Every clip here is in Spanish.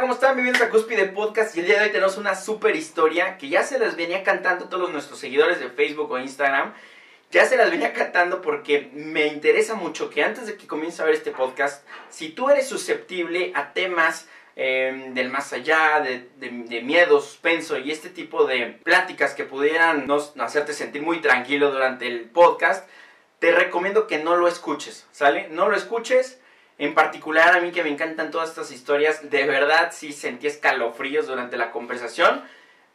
¿cómo están? Bienvenidos a Cúspide Podcast y el día de hoy tenemos una super historia que ya se les venía cantando a todos nuestros seguidores de Facebook o Instagram. Ya se las venía cantando porque me interesa mucho que antes de que comience a ver este podcast, si tú eres susceptible a temas em, del más allá, de, de, miedo, suspenso y este tipo de pláticas que pudieran no, hacerte sentir muy tranquilo durante el podcast, te recomiendo que no lo escuches, ¿sale? No lo escuches en particular, a mí que me encantan todas estas historias, de verdad sí sentí escalofríos durante la conversación.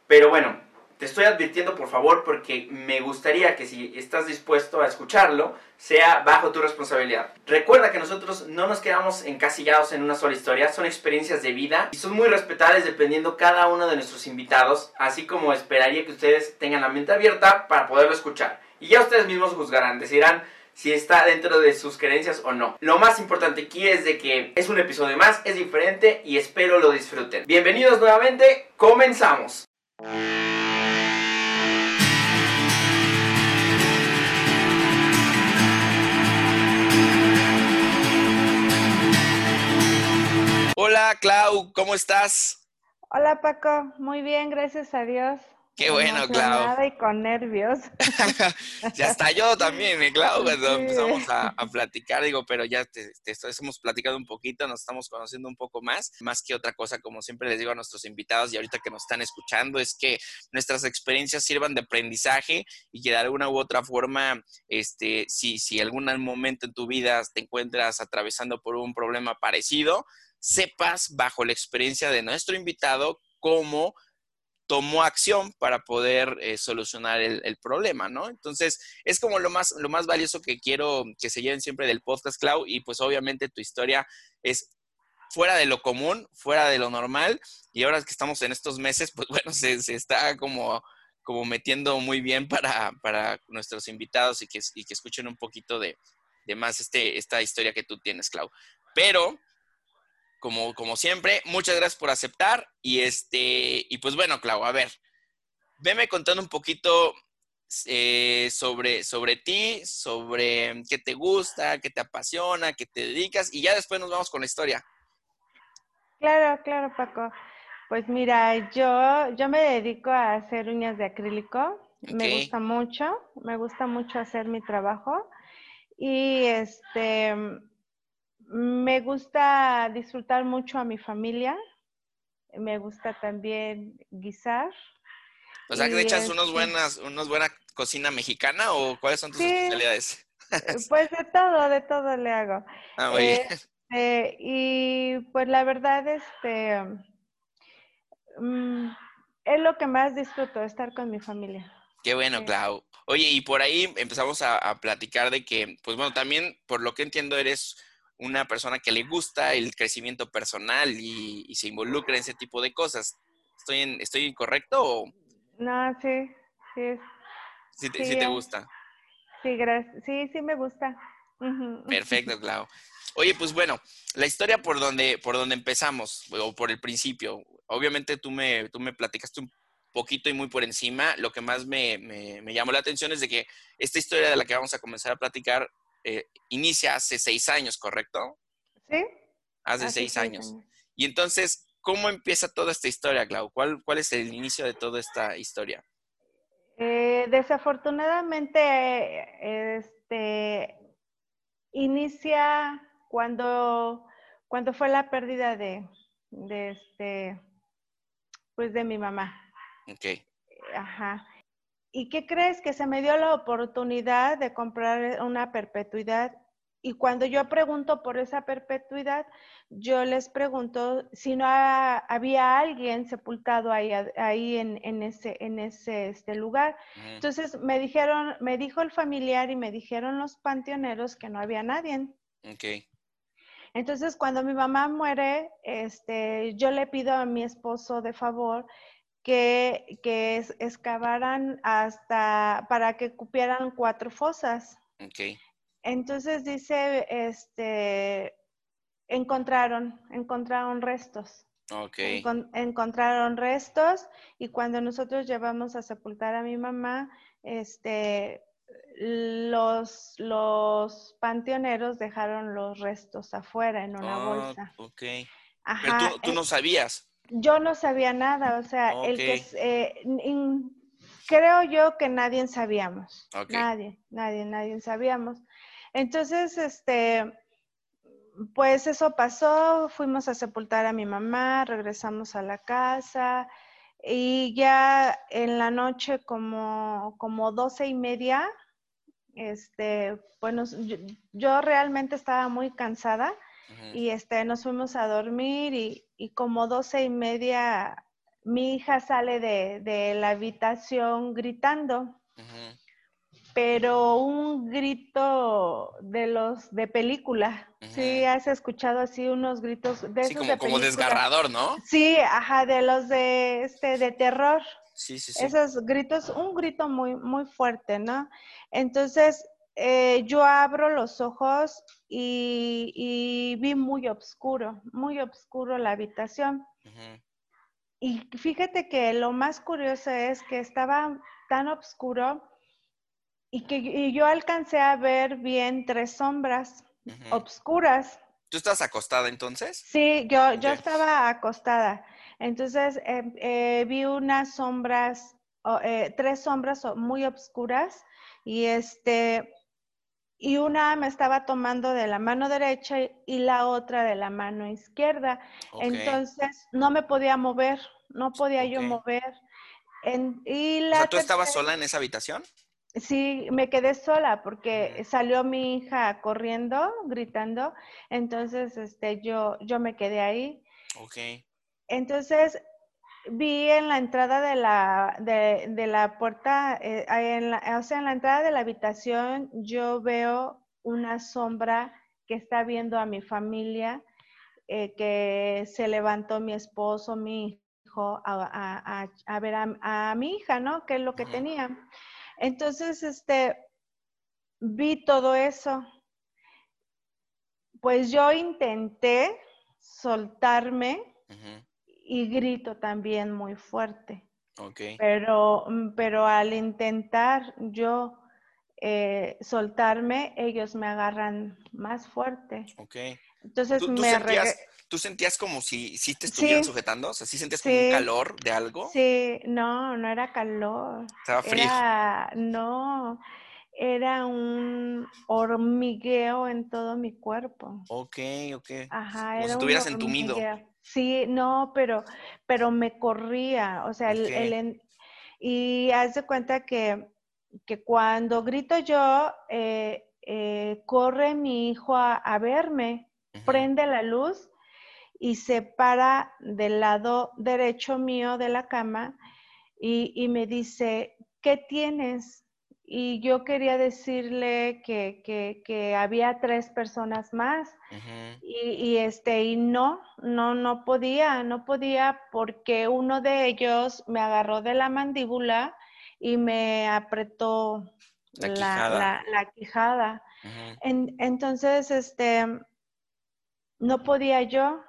Pero bueno, te estoy advirtiendo por favor porque me gustaría que si estás dispuesto a escucharlo, sea bajo tu responsabilidad. Recuerda que nosotros no nos quedamos encasillados en una sola historia, son experiencias de vida y son muy respetables dependiendo cada uno de nuestros invitados, así como esperaría que ustedes tengan la mente abierta para poderlo escuchar. Y ya ustedes mismos juzgarán, decirán si está dentro de sus creencias o no. Lo más importante aquí es de que es un episodio más, es diferente y espero lo disfruten. Bienvenidos nuevamente, comenzamos. Hola Clau, ¿cómo estás? Hola Paco, muy bien, gracias a Dios. Qué bueno, Clau. y con nervios. ya está yo también, mi Clau, cuando empezamos a, platicar, digo, pero ya te, hemos platicado un poquito, nos estamos conociendo un poco más, más que otra cosa, como siempre les digo a nuestros invitados y ahorita que nos están escuchando, es que nuestras experiencias sirvan de aprendizaje y que de alguna u otra forma, este, si, si algún momento en tu vida te encuentras atravesando por un problema parecido, sepas bajo la experiencia de nuestro invitado cómo tomó acción para poder eh, solucionar el, problema, ¿no? Entonces, es como lo más, lo más valioso que quiero que se lleven siempre del podcast, Clau, y pues obviamente tu historia es fuera de lo común, fuera de lo normal, y ahora que estamos en estos meses, pues bueno, se, está como, como metiendo muy bien para, para nuestros invitados y que, y que escuchen un poquito de, de más este, esta historia que tú tienes, Clau. Pero como, como siempre, muchas gracias por aceptar. Y este, y pues bueno, Clau, a ver, veme contando un poquito eh, sobre, sobre ti, sobre qué te gusta, qué te apasiona, qué te dedicas, y ya después nos vamos con la historia. Claro, claro, Paco. Pues mira, yo, yo me dedico a hacer uñas de acrílico. Me gusta mucho, me gusta mucho hacer mi trabajo. Y este, me gusta disfrutar mucho a mi familia. Me gusta también guisar. O sea, que echas unos este buenas, unos buena cocina mexicana o cuáles son tus especialidades? pues de todo, de todo le hago. Ah, muy bien. Este, y pues la verdad, este, mm, es lo que más disfruto, estar con mi familia. Qué bueno, Clau. Oye, y por ahí empezamos a, a platicar de que, pues bueno, también por lo que entiendo eres una persona que le gusta el crecimiento personal y, se involucra en ese tipo de cosas. ¿Estoy, en, ¿estoy incorrecto o...? No, sí, sí. ¿Sí te, sí, te gusta? Sí, gracias. Sí, sí me gusta. Perfecto, Clau. Oye, pues bueno, la historia por donde, por donde empezamos, o por el principio, obviamente tú me, tú me platicaste un poquito y muy por encima. Lo que más me, me, me llamó la atención es de que esta historia de la que vamos a comenzar a platicar eh, inicia hace seis años, ¿correcto? Sí. Hace, seis, años. Y entonces, ¿cómo empieza toda esta historia, Clau? ¿Cuál, cuál es el inicio de toda esta historia? Eh, desafortunadamente, este, inicia cuando, cuando fue la pérdida de, de este, pues de mi mamá. Ok. Ajá. ¿Y qué crees? Que se me dio la oportunidad de comprar una perpetuidad. Y cuando yo pregunto por esa perpetuidad, yo les pregunto si no había alguien sepultado ahí, ahí en, ese, en ese este lugar. Entonces me dijeron, me dijo el familiar y me dijeron los panteoneros que no había nadie. Okay. Entonces, cuando mi mamá muere, este, yo le pido a mi esposo de favor que, que excavaran hasta para que cupieran cuatro fosas. Okay. Entonces dice, este, encontraron, encontraron restos. Okay. encontraron restos y cuando nosotros llevamos a sepultar a mi mamá, este, los, los panteoneros dejaron los restos afuera en una ah, bolsa. Okay. Ajá. Pero tú, no sabías. Yo no sabía nada, o sea, el que eh, creo yo que nadie sabíamos. Nadie, nadie, nadie sabíamos. Entonces, este, pues eso pasó, fuimos a sepultar a mi mamá, regresamos a la casa y ya en la noche como, como doce y media, este, bueno, yo, realmente estaba muy cansada y este, nos fuimos a dormir y, y como doce y media mi hija sale de, la habitación gritando, pero un grito de los de película. Sí, has escuchado así unos gritos de sí, como, como desgarrador, ¿no? Sí, ajá, de los de este de terror. Sí, sí, sí. Esos gritos, un grito muy, muy fuerte, ¿no? Entonces, eh, yo abro los ojos y, vi muy oscuro, muy oscuro la habitación. Y fíjate que lo más curioso es que estaba tan oscuro y que yo alcancé a ver bien tres sombras oscuras. ¿Tú estás acostada entonces? Sí, yo, yo estaba acostada. Entonces em, eh, vi unas sombras, eh, tres sombras muy oscuras y este y una me estaba tomando de la mano derecha y la otra de la mano izquierda. Entonces no me podía mover, no podía yo mover. y la o sea, ¿tú estabas sola en esa habitación? Sí, me quedé sola porque salió mi hija corriendo, gritando. Entonces, este, yo, yo me quedé ahí. Ok. Entonces, vi en la entrada de la, de, la puerta, eh, en la, o sea, en la entrada de la habitación, yo veo una sombra que está viendo a mi familia, eh, que se levantó mi esposo, mi hijo, a, ver a, mi hija, ¿no? Que es lo que tenía. Entonces, este, vi todo eso. Pues yo intenté soltarme y grito también muy fuerte. Okay. Pero, mm, pero al intentar yo eh, soltarme, ellos me agarran más fuerte. Ok. Entonces ¿Tú, me sentías, ¿Tú sentías como si, si te estuvieran sujetando? O sea, ¿sí sentías como un calor de algo? Sí, no, no era calor. Estaba frío. Era, no, era un hormigueo en todo mi cuerpo. Ok, ok. Ajá, como si estuvieras entumido. Sí, no, pero, pero me corría, o sea, el, y haz de cuenta que, que cuando grito yo, eh, eh, corre mi hijo a, verme, prende la luz y se para del lado derecho mío de la cama y, y me dice, ¿qué tienes? Y yo quería decirle que, que, había tres personas más y, este y no no no podía no podía porque uno de ellos me agarró de la mandíbula y me apretó la quijada, entonces este no podía yo.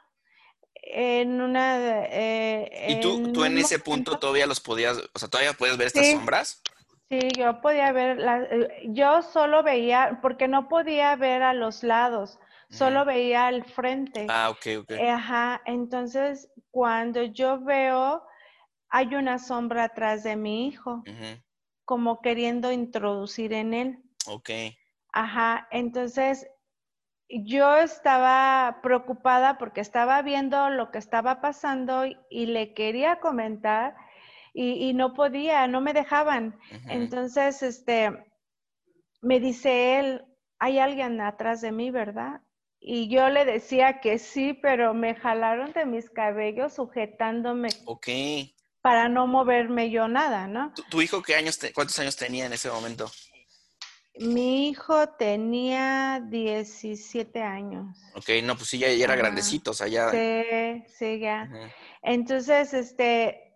En una eh, y tú, tú en ese punto todavía los podías o sea todavía puedes ver estas sombras Sí, yo podía ver, la, eh, yo solo veía, porque no podía ver a los lados, solo veía al frente. Ah, ok, ok. Eh, ajá, entonces cuando yo veo, hay una sombra atrás de mi hijo, como queriendo introducir en él. Ok. Ajá, entonces yo estaba preocupada porque estaba viendo lo que estaba pasando y le quería comentar y, no podía, no me dejaban. Entonces, este, me dice él, hay alguien atrás de mí, ¿verdad? Y yo le decía que sí, pero me jalaron de mis cabellos sujetándome. Ok. Para no moverme yo nada, ¿no? ¿Tu, hijo qué años, cuántos años tenía en ese momento? Mi hijo tenía 17 años. Ok, no, pues sí, ya, era grandecito, o sea, ya. Sí, sí, ya. Entonces, este,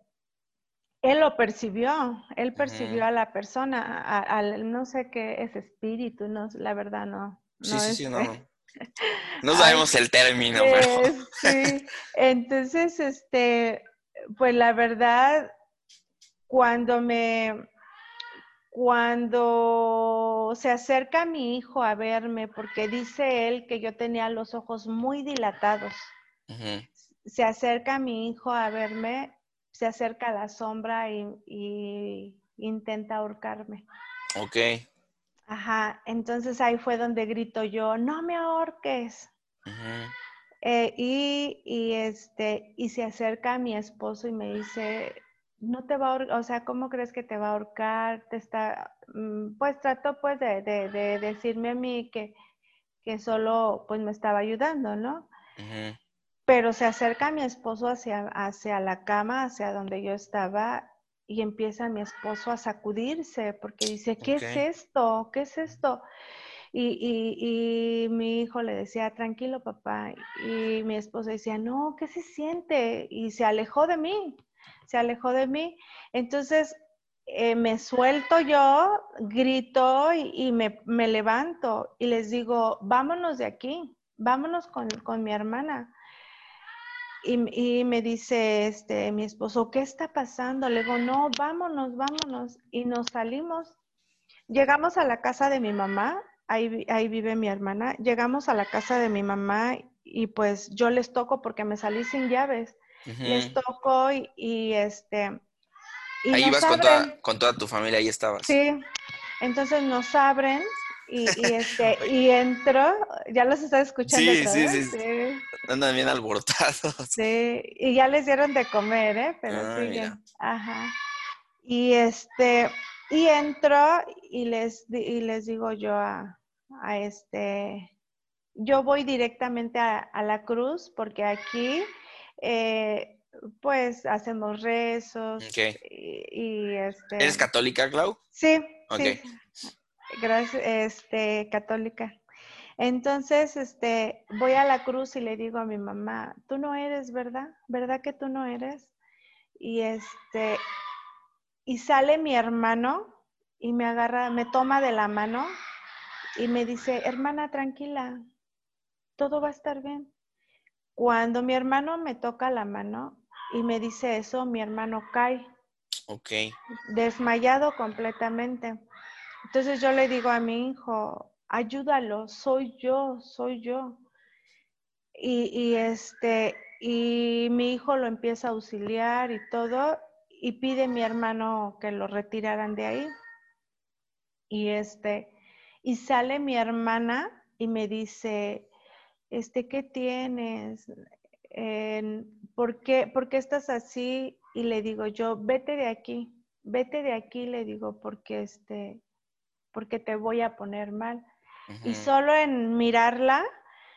él lo percibió, él percibió a la persona, al, no sé qué es espíritu, no, la verdad no. sí, sí, sí, no. No sabemos el término, pero. Sí, entonces, este, pues la verdad, cuando me, cuando se acerca mi hijo a verme, porque dice él que yo tenía los ojos muy dilatados, se acerca mi hijo a verme, se acerca a la sombra y, intenta ahorcarme. Ok. Ajá, entonces ahí fue donde grito yo, no me ahorques. Eh, y, y, este, y se acerca a mi esposo y me dice, no te va a ahorcar, o sea, ¿cómo crees que te va a ahorcar? Te está, mm, pues trató pues de, de, decirme a mí que, que, solo pues me estaba ayudando, ¿no? Pero se acerca mi esposo hacia, hacia la cama, hacia donde yo estaba, y empieza mi esposo a sacudirse porque dice, ¿qué es esto? ¿Qué es esto? Y, y, mi hijo le decía, tranquilo papá, y mi esposo decía, no, ¿qué se siente? Y se alejó de mí se alejó de mí. Entonces eh, me suelto yo, grito y, me, levanto y les digo, vámonos de aquí, vámonos con, mi hermana. Y, me dice este, mi esposo, ¿qué está pasando? Le digo, no, vámonos, vámonos. Y nos salimos. Llegamos a la casa de mi mamá, ahí, ahí vive mi hermana. Llegamos a la casa de mi mamá y pues yo les toco porque me salí sin llaves les tocó y, este... ahí ibas con toda, con toda, tu familia, ahí estabas. Sí, entonces nos abren y, este, y entro, ya los estás escuchando. Sí, sí, sí, sí, Andan bien alborotados. Sí, y ya les dieron de comer, ¿eh? Pero ah, siguen. Ajá. Y este, y entro y les, y les digo yo a, a este, yo voy directamente a, a la cruz porque aquí eh, pues hacemos rezos. Y, este, ¿Eres católica, Clau? Sí. Gracias, este, católica. Entonces, este, voy a la cruz y le digo a mi mamá, tú no eres, ¿verdad? ¿Verdad que tú no eres? Y este, y sale mi hermano y me agarra, me toma de la mano y me dice, hermana, tranquila, todo va a estar bien. Cuando mi hermano me toca la mano y me dice eso, mi hermano cae. Ok. Desmayado completamente. Entonces yo le digo a mi hijo, ayúdalo, soy yo, soy yo. Y, este, y mi hijo lo empieza a auxiliar y todo, y pide a mi hermano que lo retiraran de ahí. Y este, y sale mi hermana y me dice, este, ¿qué tienes? ¿por, qué, ¿Por qué estás así? Y le digo yo, vete de aquí, vete de aquí, le digo, porque, este, porque te voy a poner mal. Y solo en mirarla,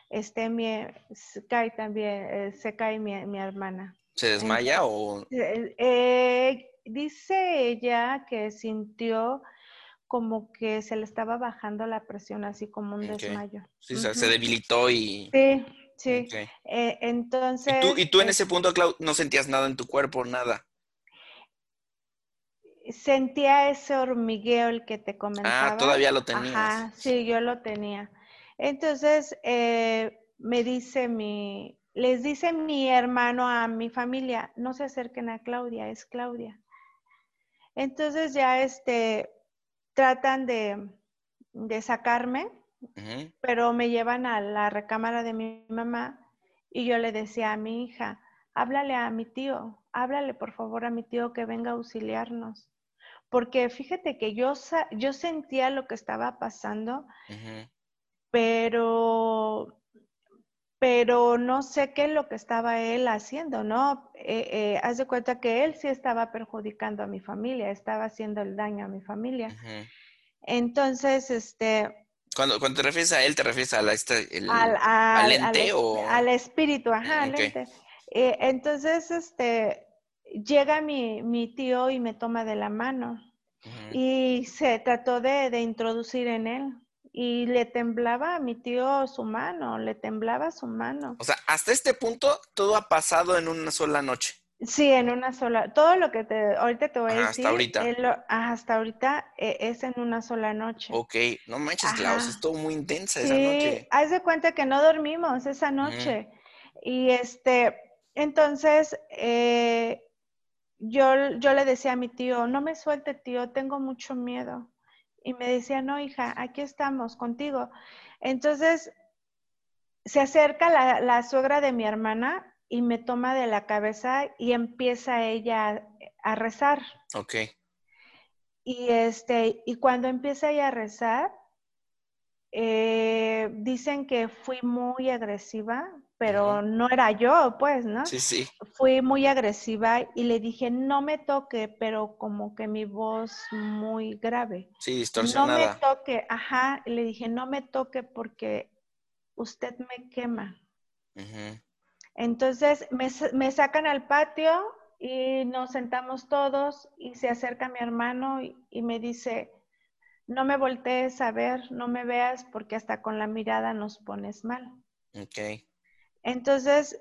este, mi, se cae también, eh, se cae mi, hermana. ¿Se desmaya o...? Eh, eh, dice ella que sintió como que se le estaba bajando la presión, así como un desmayo. Sí, se debilitó y... Sí, sí. Eh, entonces... ¿Y tú, ¿Y tú en ese punto, Clau, no sentías nada en tu cuerpo, nada? Sentía ese hormigueo el que te comentaba. Ah, todavía lo tenías. Ajá, sí, yo lo tenía. Entonces, eh, me dice mi, les dice mi hermano a mi familia, no se acerquen a Claudia, es Claudia. Entonces ya este, tratan de, sacarme, pero me llevan a la recámara de mi mamá y yo le decía a mi hija, háblale a mi tío, háblale por favor a mi tío que venga a auxiliarnos. Porque fíjate que yo, yo sentía lo que estaba pasando, pero, pero no sé qué es lo que estaba él haciendo, ¿no? Eh, eh, haz de cuenta que él sí estaba perjudicando a mi familia, estaba haciendo el daño a mi familia. Entonces, este... Cuando, cuando te refieres a él, ¿te refieres a la, este, al, ente o...? Al espíritu, ajá, al ente. Eh, entonces, este, llega mi, mi, tío y me toma de la mano y se trató de, de introducir en él y le temblaba a mi tío su mano, le temblaba su mano. O sea, hasta este punto todo ha pasado en una sola noche. Sí, en una sola. Todo lo que te ahorita te voy a decir. Hasta ahorita. hasta ahorita eh, es en una sola noche. Ok, no manches, Klaus, es todo muy intensa esa noche. Haz de cuenta que no dormimos esa noche. Y este, entonces, eh, yo, yo le decía a mi tío, no me suelte, tío, tengo mucho miedo. Y me decía, no, hija, aquí estamos contigo. Entonces, se acerca la, la suegra de mi hermana y me toma de la cabeza y empieza ella a rezar. Ok. Y, este, y cuando empieza ella a rezar, eh, dicen que fui muy agresiva, pero no era yo, pues, ¿no? Sí, sí. Fui muy agresiva y le dije, no me toque, pero como que mi voz muy grave. Sí, distorsionada. No me toque, ajá, le dije, no me toque porque usted me quema. Entonces me, me, sacan al patio y nos sentamos todos y se acerca mi hermano y, me dice, no me voltees a ver, no me veas porque hasta con la mirada nos pones mal. Ok. Entonces,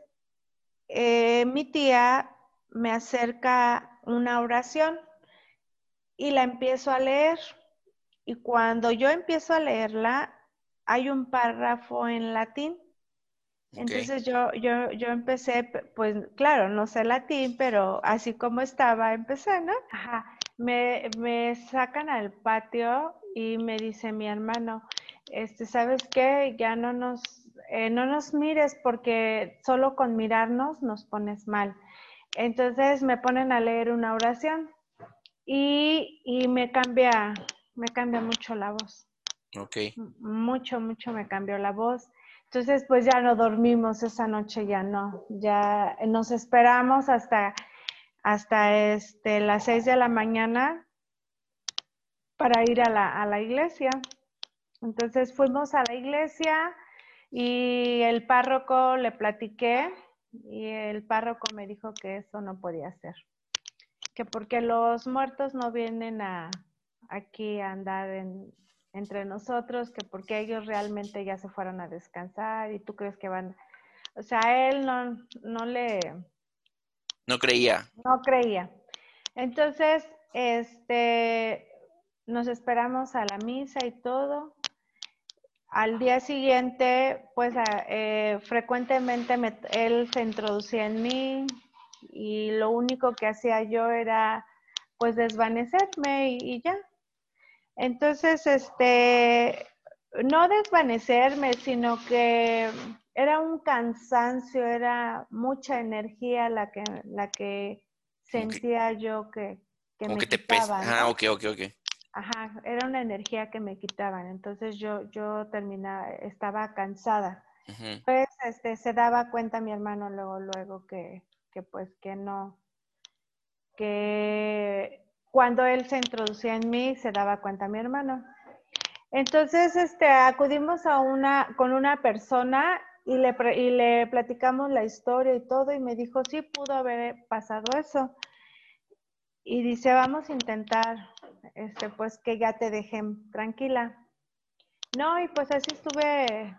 eh, mi tía me acerca una oración y la empiezo a leer. Y cuando yo empiezo a leerla, hay un párrafo en latín entonces yo, yo, yo empecé, pues claro, no sé latín, pero así como estaba, empecé, ¿no? Ajá. Me, me sacan al patio y me dice mi hermano, este, ¿sabes qué? Ya no nos, eh, no nos mires porque solo con mirarnos nos pones mal. Entonces me ponen a leer una oración y, y me cambia, me cambia mucho la voz. Ok. Mucho, mucho me cambió la voz. Entonces, pues ya no dormimos esa noche, ya no, ya nos esperamos hasta, hasta este, las seis de la mañana para ir a la, a la iglesia. Entonces fuimos a la iglesia y el párroco le platiqué y el párroco me dijo que eso no podía ser, que porque los muertos no vienen a, aquí a andar en, entre nosotros, que porque ellos realmente ya se fueron a descansar y tú crees que van, o sea, él no, no le... No creía. No creía. Entonces, este, nos esperamos a la misa y todo. Al día siguiente, pues eh, frecuentemente él se introducía en mí y lo único que hacía yo era pues desvanecerme y ya, entonces, este, no desvanecerme, sino que era un cansancio, era mucha energía la que, la que sentía yo que, que me que te pesa. Ah, ok, ok, ok. Ajá, era una energía que me quitaban. Entonces yo, yo terminaba, estaba cansada. Pues este, se daba cuenta mi hermano luego, luego que, que pues que no, que cuando él se introducía en mí, se daba cuenta mi hermano. Entonces, este, acudimos a una, con una persona y le, y le platicamos la historia y todo y me dijo, sí, pudo haber pasado eso. Y dice, vamos a intentar, este, pues que ya te dejen tranquila. No, y pues así estuve,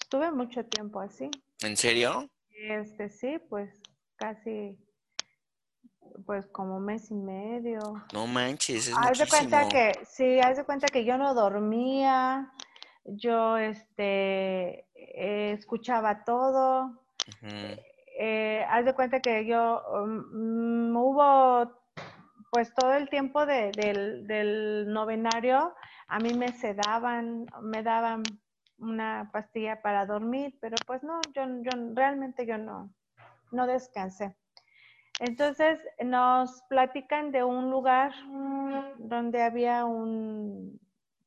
estuve mucho tiempo así. ¿En serio? Este, sí, pues casi pues como mes y medio. No manches, es haz de cuenta que, sí, haz de cuenta que yo no dormía, yo este eh, escuchaba todo. Eh, haz de cuenta que yo um, hubo pues todo el tiempo del, novenario, a mí me sedaban, me daban una pastilla para dormir, pero pues no, yo, yo realmente yo no, no descansé. Entonces nos platican de un lugar donde había un,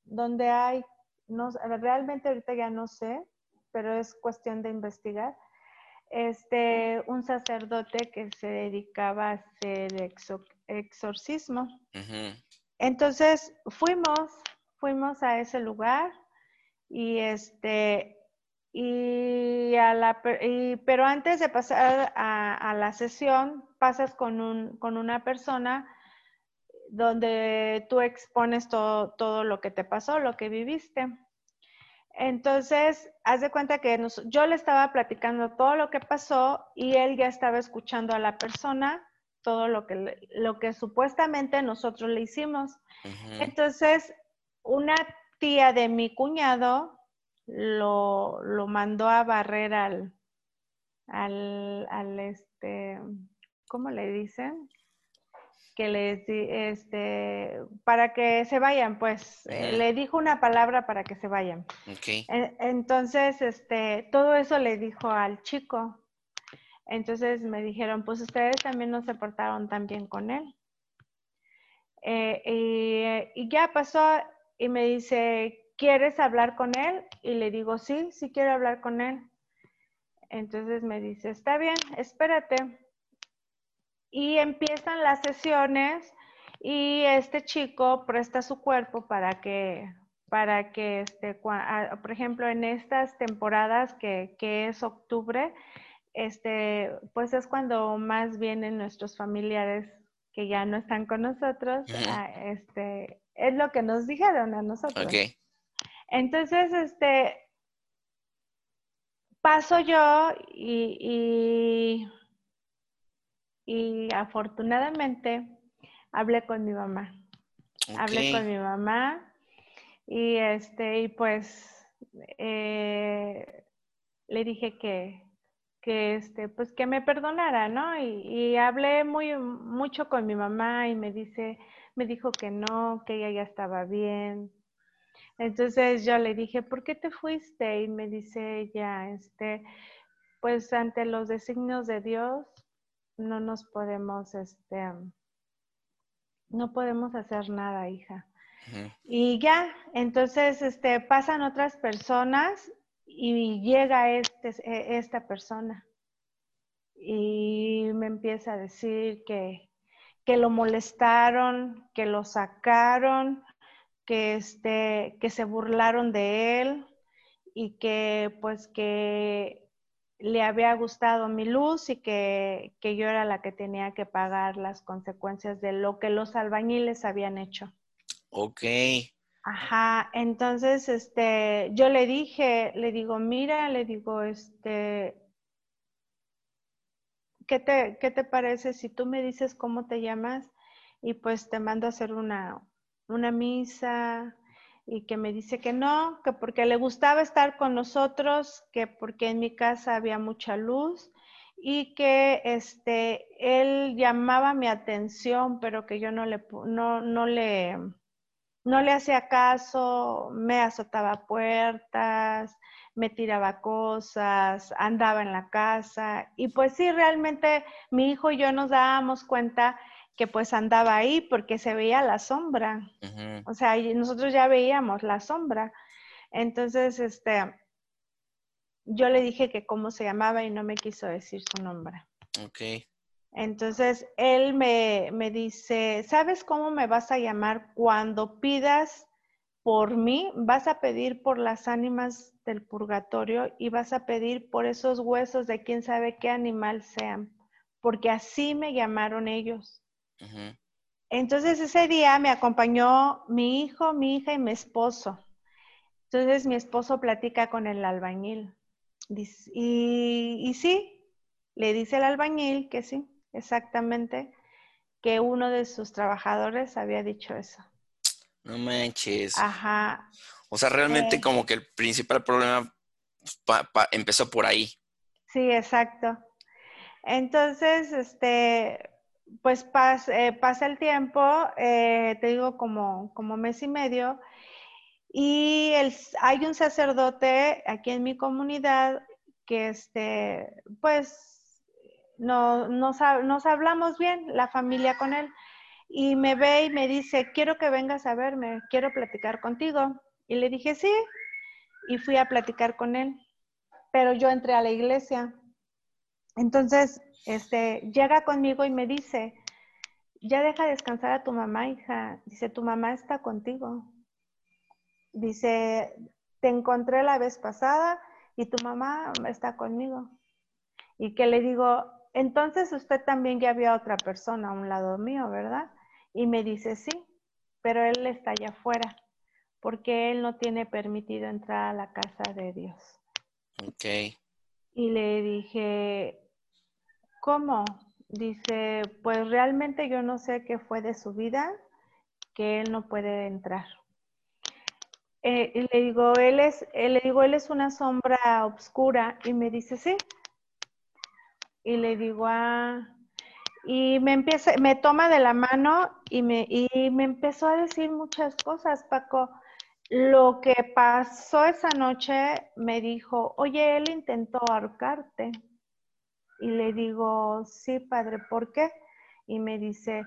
donde hay, no, realmente ahorita ya no sé, pero es cuestión de investigar, este, un sacerdote que se dedicaba a hacer exorcismo. Entonces fuimos, fuimos a ese lugar y este, y a la, pero antes de pasar a, la sesión, pasas con, un, con una persona donde tú expones todo, todo, lo que te pasó, lo que viviste. Entonces, haz de cuenta que yo le estaba platicando todo lo que pasó y él ya estaba escuchando a la persona todo lo que, lo que supuestamente nosotros le hicimos. Entonces, una tía de mi cuñado lo, lo mandó a barrer al, al, al, este, ¿cómo le dicen? Que les, este, para que se vayan, pues, eh, le dijo una palabra para que se vayan. Okay. Entonces, este, todo eso le dijo al chico. Entonces me dijeron, pues ustedes también no se portaron tan bien con él. Eh, y, ya pasó y me dice, ¿quieres hablar con él? Y le digo, sí, sí quiero hablar con él. Entonces me dice, está bien, espérate. Y empiezan las sesiones y este chico presta su cuerpo para que, para que, este, por ejemplo, en estas temporadas que, que es octubre, este, pues es cuando más vienen nuestros familiares que ya no están con nosotros, este, es lo que nos dijeron a nosotros. Okay. Entonces, este, paso yo y, y, afortunadamente hablé con mi mamá. Hablé con mi mamá y este, y pues eh, le dije que, que este, pues que me perdonara, ¿no? Y, hablé muy mucho con mi mamá y me dice, me dijo que no, que ella ya estaba bien. Entonces yo le dije, ¿por qué te fuiste? Y me dice ella, este, pues ante los designios de Dios no nos podemos, este, no podemos hacer nada, hija. Y ya, entonces, este, pasan otras personas y llega este, e, esta persona y me empieza a decir que, que lo molestaron, que lo sacaron, que, este, que se burlaron de él y que pues que le había gustado mi luz y que, que, yo era la que tenía que pagar las consecuencias de lo que los albañiles habían hecho. Ok. Ajá, entonces, este, yo le dije, le digo, mira, le digo, este, ¿qué te, qué te parece si tú me dices cómo te llamas? Y pues te mando a hacer una, una misa y que me dice que no, que porque le gustaba estar con nosotros, que porque en mi casa había mucha luz y que este, él llamaba mi atención, pero que yo no le, no, no le, no le hacía caso, me azotaba puertas, me tiraba cosas, andaba en la casa. Y pues sí, realmente mi hijo y yo nos dábamos cuenta que pues andaba ahí porque se veía la sombra. O sea, nosotros ya veíamos la sombra. Entonces, este, yo le dije que cómo se llamaba y no me quiso decir su nombre. Ok. Entonces él me, dice, ¿sabes cómo me vas a llamar cuando pidas por mí? Vas a pedir por las ánimas del purgatorio y vas a pedir por esos huesos de quién sabe qué animal sean, porque así me llamaron ellos. Entonces ese día me acompañó mi hijo, mi hija y mi esposo. Entonces mi esposo platica con el albañil. Y, y sí, le dice el albañil que sí, exactamente que uno de sus trabajadores había dicho eso. No manches. Ajá. O sea, realmente eh. como que el principal problema empezó por ahí. Sí, exacto. Entonces, este, pues eh, pasa el tiempo, eh, te digo como, como mes y medio, y hay un sacerdote aquí en mi comunidad que, este, pues, no, nos, nos hablamos bien, la familia con él, y me ve y me dice, quiero que vengas a verme, quiero platicar contigo. Y le dije, sí, y fui a platicar con él, pero yo entré a la iglesia. Entonces, este, llega conmigo y me dice, ya deja descansar a tu mamá, hija. Dice, tu mamá está contigo. Dice, te encontré la vez pasada y tu mamá está conmigo. Y que le digo, entonces usted también ya vio a otra persona a un lado mío, ¿verdad? Y me dice, sí, pero él está allá afuera, porque él no tiene permitido entrar a la casa de Dios. Ok. Y le dije, ¿cómo? Dice, pues realmente yo no sé qué fue de su vida, que él no puede entrar. Eh, y le digo, él es, eh, le digo, él es una sombra oscura. Y me dice, sí, y le digo, ah, y me empieza, me toma de la mano y me, y me empezó a decir muchas cosas, Paco. Lo que pasó esa noche me dijo, oye, él intentó ahorcarte. Y le digo, sí, padre, ¿por qué? Y me dice,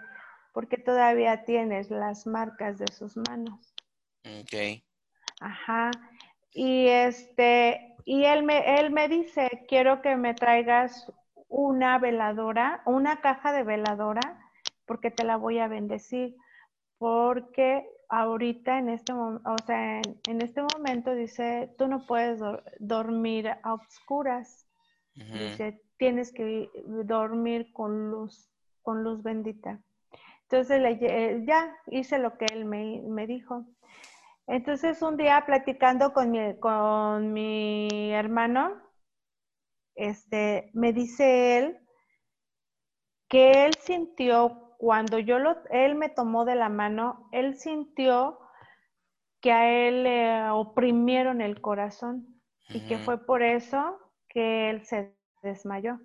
porque todavía tienes las marcas de sus manos. Ok. Ajá. Y este, y él me, él me dice, quiero que me traigas una veladora, una caja de veladora, porque te la voy a bendecir. Porque ahorita en este momento, o sea, en, este momento dice, tú no puedes dormir a oscuras. Dice, tienes que dormir con luz, con luz bendita. Entonces le, ya hice lo que él me, me dijo. Entonces un día platicando con mi, con mi hermano, este, me dice él que él sintió cuando yo lo, él me tomó de la mano, él sintió que a él le oprimieron el corazón y que fue por eso que él se desmayó.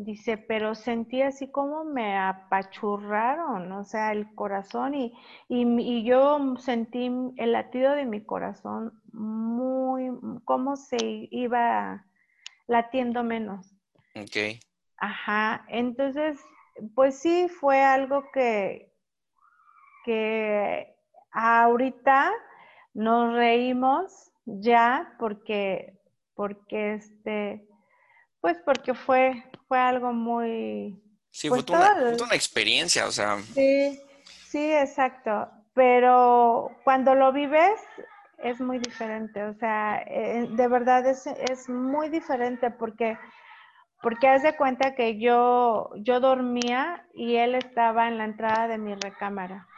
Dice, pero sentí así como me apachurraron, o sea, el corazón y, y, yo sentí el latido de mi corazón muy, como se iba latiendo menos. Ok. Ajá, entonces, pues sí, fue algo que, que ahorita nos reímos ya porque, porque este, pues porque fue, fue algo muy... Sí, pues fue, una, experiencia, o sea. Sí, sí, exacto. Pero cuando lo vives es muy diferente, o sea, eh, de verdad es, es, muy diferente porque, porque haz de cuenta que yo, yo dormía y él estaba en la entrada de mi recámara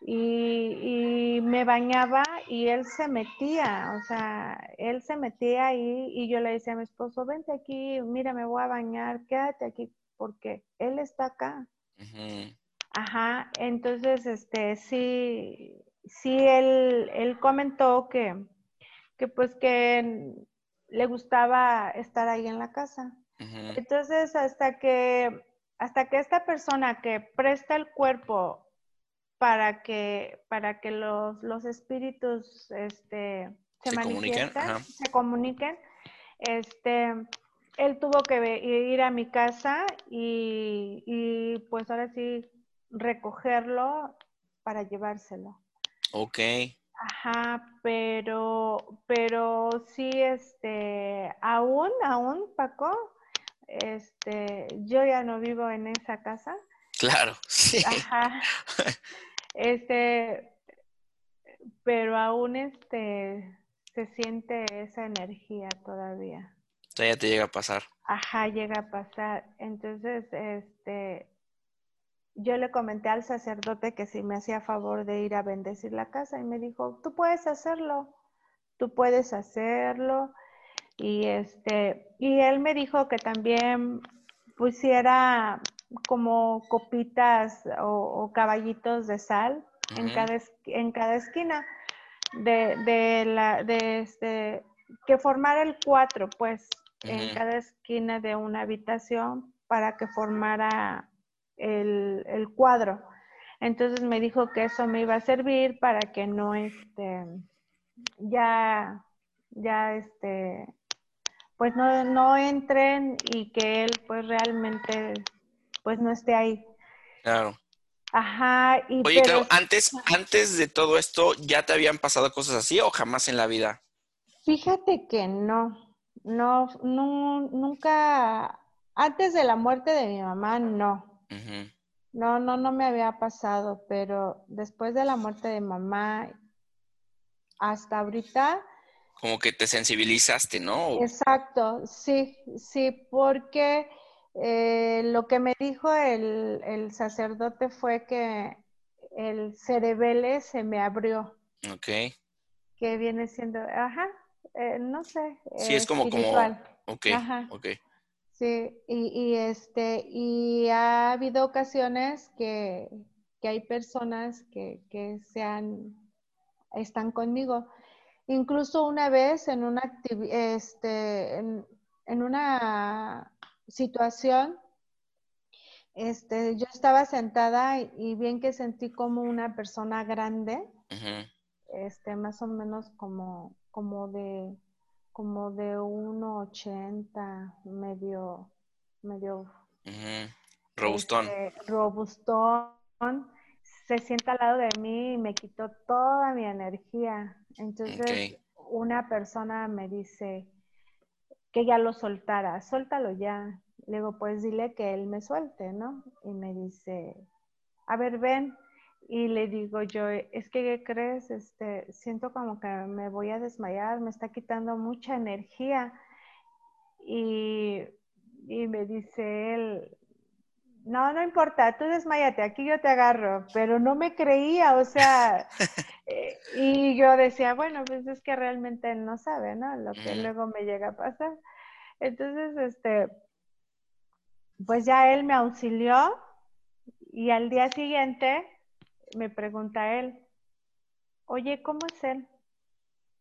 y, me bañaba y él se metía, o sea, él se metía ahí y yo le decía a mi esposo, vente aquí, mira, me voy a bañar, quédate aquí, porque él está acá. Ajá, entonces, este, sí, sí, él, él comentó que, que pues que le gustaba estar ahí en la casa. Entonces, hasta que, hasta que esta persona que presta el cuerpo para que, para que los, los espíritus este, se, manifiesten, se comuniquen. Este, él tuvo que ir a mi casa y, y, pues ahora sí recogerlo para llevárselo. Ok. Ajá, pero, pero sí, este, aún, aún, Paco, este, yo ya no vivo en esa casa. Claro, sí. Ajá. Este, pero aún este se siente esa energía todavía. Todavía te llega a pasar. Ajá, llega a pasar. Entonces, este, yo le comenté al sacerdote que si me hacía favor de ir a bendecir la casa y me dijo, tú puedes hacerlo, tú puedes hacerlo. Y este, y él me dijo que también pusiera como copitas o, caballitos de sal en, cada, en cada esquina de, de la, de este, que formara el cuatro, pues, en cada esquina de una habitación para que formara el, el, cuadro. Entonces me dijo que eso me iba a servir para que no, este, ya, ya, este, pues no, no entren y que él pues realmente pues no esté ahí. Claro. Ajá. Y Oye, claro, antes, antes de todo esto, ¿ya te habían pasado cosas así o jamás en la vida? Fíjate que no, no, no nunca, antes de la muerte de mi mamá, no. No, no, no me había pasado, pero después de la muerte de mamá, hasta ahorita. Como que te sensibilizaste, ¿no? Exacto, sí, sí, porque eh, lo que me dijo el, sacerdote fue que el cerebele se me abrió. Ok. Que viene siendo, ajá, eh, no sé. Sí, es como, como, ok, ajá. ok. Sí, y, este, y ha habido ocasiones que, hay personas que, que sean, están conmigo. Incluso una vez en una, este, en una situación, este, yo estaba sentada y, bien que sentí como una persona grande, este, más o menos como, como de, como de 1,80, medio, medio robustón. Este, robustón. Se sienta al lado de mí y me quitó toda mi energía. Entonces, una persona me dice que ya lo soltara, suéltalo ya. Le digo, pues dile que él me suelte, ¿no? Y me dice, a ver, ven. Y le digo yo, es que, ¿qué crees? Este, siento como que me voy a desmayar, me está quitando mucha energía. Y, y me dice él, no, no importa, tú desmayate, aquí yo te agarro, pero no me creía, o sea, y yo decía, bueno, pues es que realmente él no sabe, ¿no? Lo que luego me llega a pasar. Entonces, este, pues ya él me auxilió y al día siguiente me pregunta él, oye, ¿cómo es él?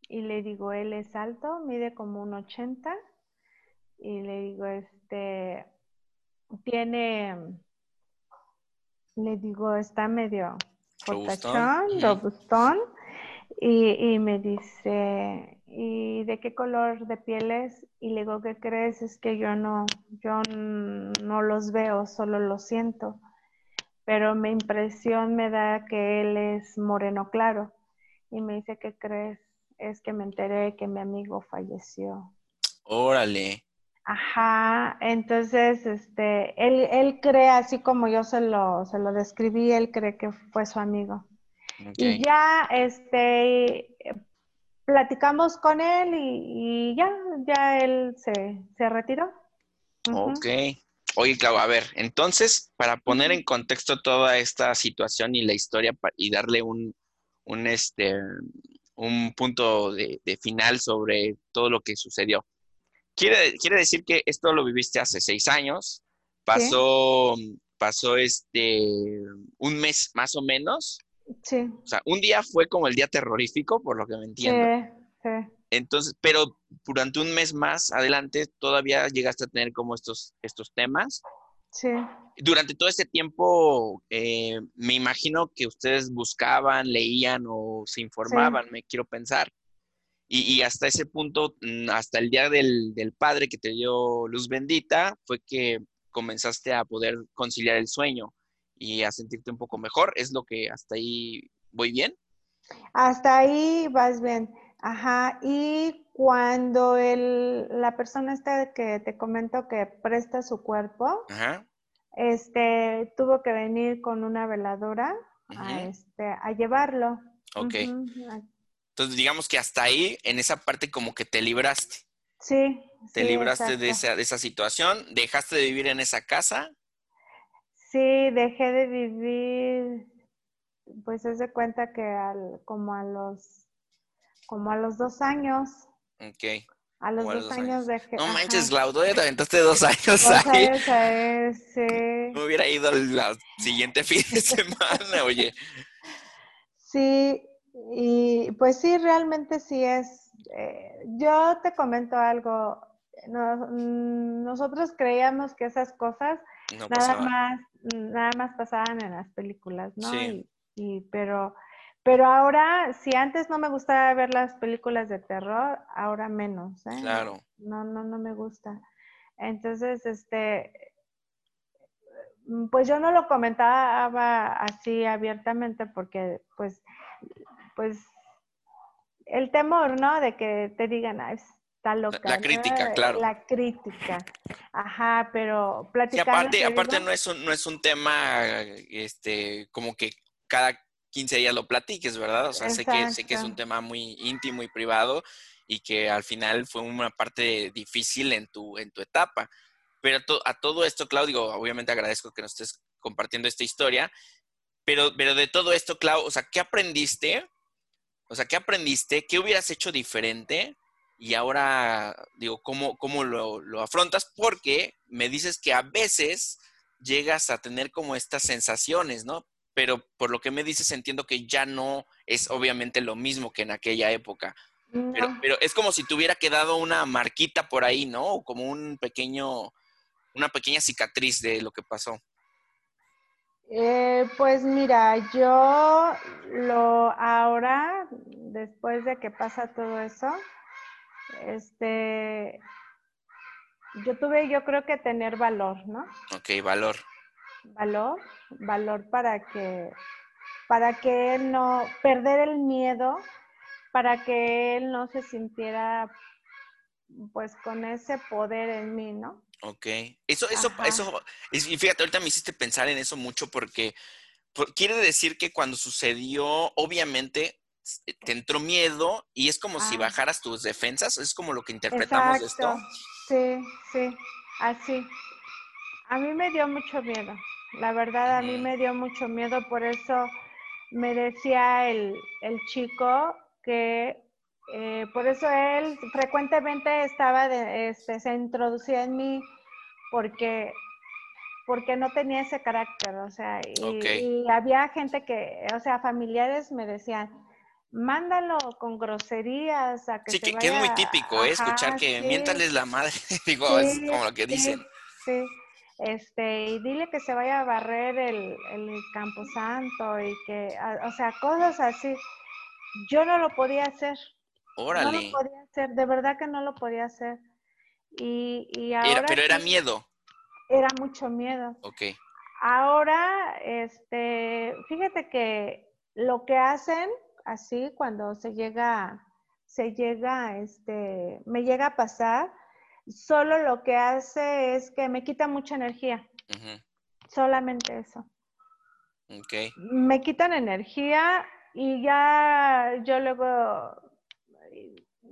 Y le digo, él es alto, mide como un 80 y le digo, este, tiene, le digo, está medio robustón, robustón y, y, me dice, ¿y de qué color de piel es? Y le digo, ¿qué crees? Es que yo no, yo no los veo, solo los siento. Pero mi impresión me da que él es moreno claro. Y me dice, ¿qué crees? Es que me enteré que mi amigo falleció. Órale. Ajá, entonces, este, él, él cree, así como yo se lo, se lo describí, él cree que fue su amigo. Y ya, este, platicamos con él y, ya, ya él se, se retiró. Ok. Oye, Clau, a ver, entonces, para poner en contexto toda esta situación y la historia y darle un, un, este, un punto de, de final sobre todo lo que sucedió. Quiere, quiere decir que esto lo viviste hace seis años, pasó, pasó este, un mes más o menos. Sí. O sea, un día fue como el día terrorífico, por lo que me entiendo. Sí, sí. Entonces, pero durante un mes más adelante todavía llegaste a tener como estos, estos temas. Sí. Durante todo ese tiempo, eh, me imagino que ustedes buscaban, leían o se informaban, me quiero pensar. Y, hasta ese punto, mm, hasta el día del, padre que te dio luz bendita, fue que comenzaste a poder conciliar el sueño y a sentirte un poco mejor. ¿Es lo que hasta ahí voy bien? Hasta ahí vas bien. Ajá. Y cuando el, la persona esta que te comento que presta su cuerpo, este tuvo que venir con una veladora a, este, a llevarlo. Ok. Entonces, digamos que hasta ahí, en esa parte como que te libraste. Sí. Te libraste de esa, de esa situación, dejaste de vivir en esa casa. Sí, dejé de vivir, pues se de cuenta que al, como a los, como a los dos años. Ok. A los, dos, años, dejé. No manches, Claudio, te aventaste dos años dos ahí. Años sí. Me hubiera ido el siguiente fin de semana, oye. Sí, y pues sí, realmente sí es. Eh, yo te comento algo. Mm, nosotros creíamos que esas cosas nada más, nada más pasaban en las películas, ¿no? Y, pero, pero ahora, si antes no me gustaba ver las películas de terror, ahora menos, ¿eh? Claro. No, no, no me gusta. Entonces, este, pues yo no lo comentaba así abiertamente porque, pues, pues el temor, ¿no? De que te digan, ah, está loca. La, crítica, claro. La crítica. Ajá, pero platicando. aparte, aparte no es un, no es un tema, este, como que cada 15 días lo platiques, ¿verdad? O sea, sé que, sé que es un tema muy íntimo y privado y que al final fue una parte difícil en tu, en tu etapa. Pero a, a todo esto, Claudio, obviamente agradezco que nos estés compartiendo esta historia, pero, pero de todo esto, Clau, o sea, ¿qué aprendiste? O sea, ¿qué aprendiste? ¿Qué hubieras hecho diferente? Y ahora, digo, ¿cómo, cómo lo, lo afrontas? Porque me dices que a veces llegas a tener como estas sensaciones, ¿no? Pero por lo que me dices, entiendo que ya no es obviamente lo mismo que en aquella época. Pero, pero, es como si te hubiera quedado una marquita por ahí, ¿no? Como un pequeño, una pequeña cicatriz de lo que pasó. Eh, pues mira, yo lo ahora, después de que pasa todo eso, este, yo tuve, yo creo que tener valor, ¿no? Ok, valor. Valor, valor para que, para que él no, perder el miedo, para que él no se sintiera pues con ese poder en mí, ¿no? Ok. Eso, eso, eso, y fíjate, ahorita me hiciste pensar en eso mucho porque quiere decir que cuando sucedió, obviamente te entró miedo y es como si ah. bajaras tus defensas, es como lo que interpretamos de esto. Sí, sí, así. A mí me dio mucho miedo, la verdad a mí me dio mucho miedo, por eso me decía el, el chico que eh, por eso él frecuentemente estaba, de, este, se introducía en mí porque, porque no tenía ese carácter, o sea, y, había gente que, o sea, familiares me decían, mándalo con groserías a que sí, que, es muy típico, ¿eh? escuchar que miéntales la madre, digo, es como lo que dicen. Sí, este, y dile que se vaya a barrer el, el camposanto y que, o sea, cosas así. Yo no lo podía hacer. Órale. No lo podía hacer, de verdad que no lo podía hacer. Y, y ahora pero era miedo. Era mucho miedo. Ok. Ahora, este, fíjate que lo que hacen así cuando se llega, se llega, este, me llega a pasar, solo lo que hace es que me quita mucha energía. Solamente eso. Okay. Me quitan energía y ya yo luego